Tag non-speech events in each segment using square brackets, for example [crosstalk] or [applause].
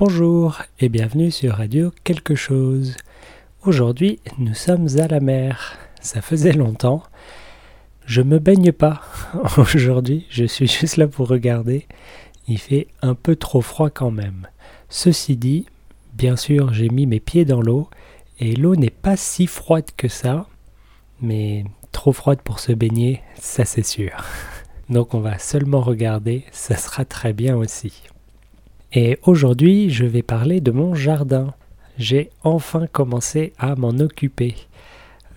Bonjour et bienvenue sur Radio Quelque chose. Aujourd'hui, nous sommes à la mer. Ça faisait longtemps. Je me baigne pas. [laughs] Aujourd'hui, je suis juste là pour regarder. Il fait un peu trop froid quand même. Ceci dit, bien sûr, j'ai mis mes pieds dans l'eau et l'eau n'est pas si froide que ça, mais trop froide pour se baigner, ça c'est sûr. [laughs] Donc on va seulement regarder, ça sera très bien aussi. Et aujourd'hui, je vais parler de mon jardin. J'ai enfin commencé à m'en occuper.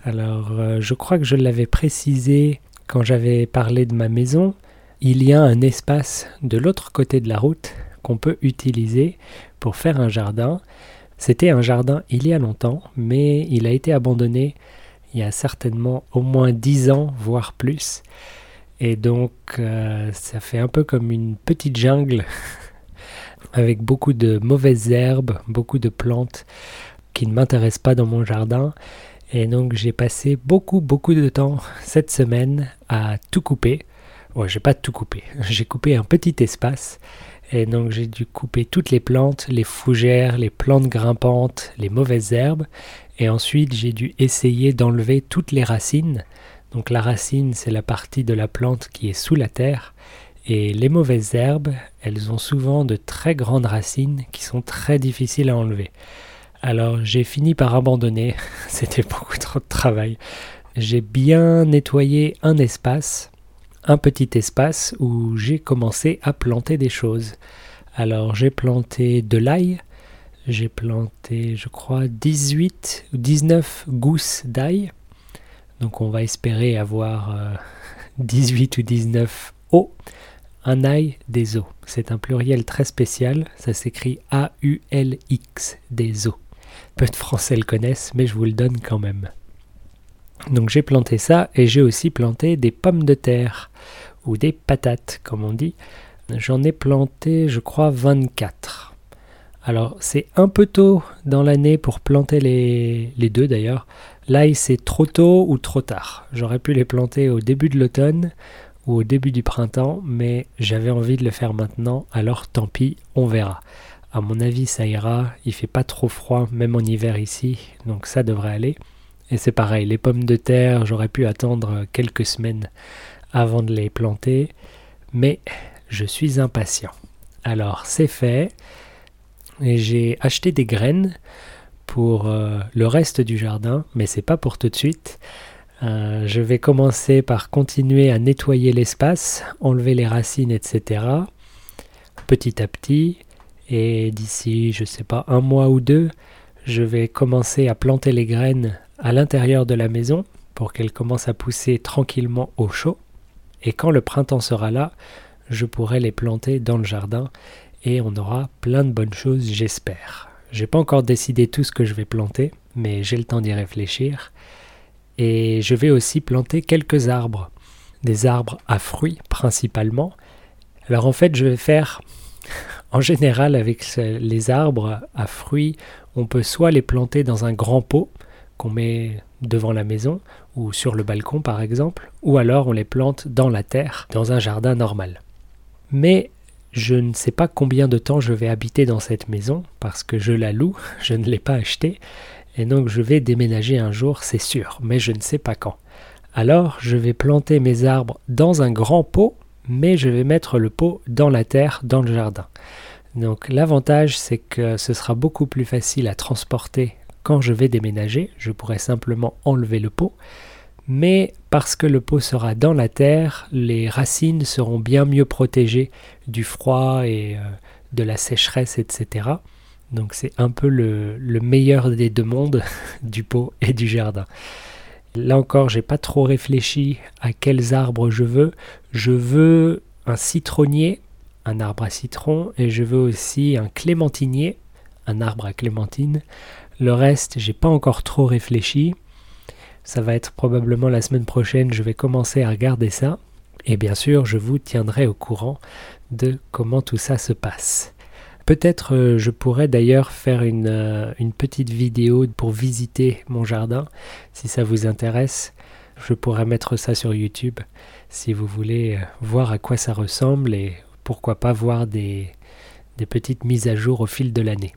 Alors, euh, je crois que je l'avais précisé quand j'avais parlé de ma maison. Il y a un espace de l'autre côté de la route qu'on peut utiliser pour faire un jardin. C'était un jardin il y a longtemps, mais il a été abandonné il y a certainement au moins dix ans, voire plus. Et donc, euh, ça fait un peu comme une petite jungle [laughs] avec beaucoup de mauvaises herbes, beaucoup de plantes qui ne m'intéressent pas dans mon jardin. Et donc j'ai passé beaucoup beaucoup de temps cette semaine à tout couper. Ouais, j'ai pas tout coupé. [laughs] J'ai coupé un petit espace. Et donc j'ai dû couper toutes les plantes, les fougères, les plantes grimpantes, les mauvaises herbes. Et ensuite j'ai dû essayer d'enlever toutes les racines. Donc la racine c'est la partie de la plante qui est sous la terre. Et les mauvaises herbes, elles ont souvent de très grandes racines qui sont très difficiles à enlever. Alors j'ai fini par abandonner, [laughs] c'était beaucoup trop de travail. J'ai bien nettoyé un espace, un petit espace où j'ai commencé à planter des choses. Alors j'ai planté de l'ail, j'ai planté je crois 18 ou 19 gousses d'ail. Donc on va espérer avoir 18 euh, [laughs] ou 19 eaux un ail des eaux. C'est un pluriel très spécial, ça s'écrit A-U-L-X des eaux. Peu de Français le connaissent, mais je vous le donne quand même. Donc j'ai planté ça et j'ai aussi planté des pommes de terre ou des patates comme on dit. J'en ai planté je crois 24. Alors c'est un peu tôt dans l'année pour planter les, les deux d'ailleurs. L'ail c'est trop tôt ou trop tard. J'aurais pu les planter au début de l'automne ou au début du printemps, mais j'avais envie de le faire maintenant, alors tant pis, on verra. À mon avis, ça ira, il fait pas trop froid, même en hiver ici, donc ça devrait aller. Et c'est pareil, les pommes de terre, j'aurais pu attendre quelques semaines avant de les planter, mais je suis impatient. Alors c'est fait, et j'ai acheté des graines pour euh, le reste du jardin, mais c'est pas pour tout de suite. Euh, je vais commencer par continuer à nettoyer l'espace, enlever les racines, etc. Petit à petit. Et d'ici, je ne sais pas, un mois ou deux, je vais commencer à planter les graines à l'intérieur de la maison pour qu'elles commencent à pousser tranquillement au chaud. Et quand le printemps sera là, je pourrai les planter dans le jardin et on aura plein de bonnes choses, j'espère. J'ai pas encore décidé tout ce que je vais planter, mais j'ai le temps d'y réfléchir. Et je vais aussi planter quelques arbres, des arbres à fruits principalement. Alors en fait, je vais faire, [laughs] en général avec les arbres à fruits, on peut soit les planter dans un grand pot qu'on met devant la maison ou sur le balcon par exemple, ou alors on les plante dans la terre, dans un jardin normal. Mais je ne sais pas combien de temps je vais habiter dans cette maison parce que je la loue, [laughs] je ne l'ai pas achetée et donc je vais déménager un jour, c'est sûr, mais je ne sais pas quand. Alors je vais planter mes arbres dans un grand pot, mais je vais mettre le pot dans la terre, dans le jardin. Donc l'avantage c'est que ce sera beaucoup plus facile à transporter quand je vais déménager, je pourrai simplement enlever le pot, mais parce que le pot sera dans la terre, les racines seront bien mieux protégées du froid et euh, de la sécheresse, etc. Donc c'est un peu le, meilleur des deux mondes, [laughs] du pot et du jardin. Là encore, j'ai pas trop réfléchi à quels arbres je veux. Je veux un citronnier, un arbre à citron, et je veux aussi un clémentinier, un arbre à clémentine. Le reste, j'ai pas encore trop réfléchi. Ça va être probablement la semaine prochaine, je vais commencer à regarder ça. Et bien sûr, je vous tiendrai au courant de comment tout ça se passe. Peut-être euh, je pourrais d'ailleurs faire euh, une, petite vidéo pour visiter mon jardin, si ça vous intéresse. Je pourrais mettre ça sur YouTube, si vous voulez euh, voir à quoi ça ressemble et pourquoi pas voir des, des petites mises à jour au fil de l'année.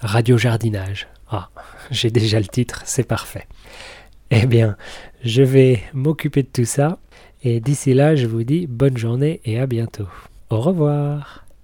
Radio jardinage. Ah, [laughs] j'ai déjà le titre, c'est parfait. Eh bien, je vais m'occuper de tout ça et d'ici là, je vous dis bonne journée et à bientôt. Au revoir.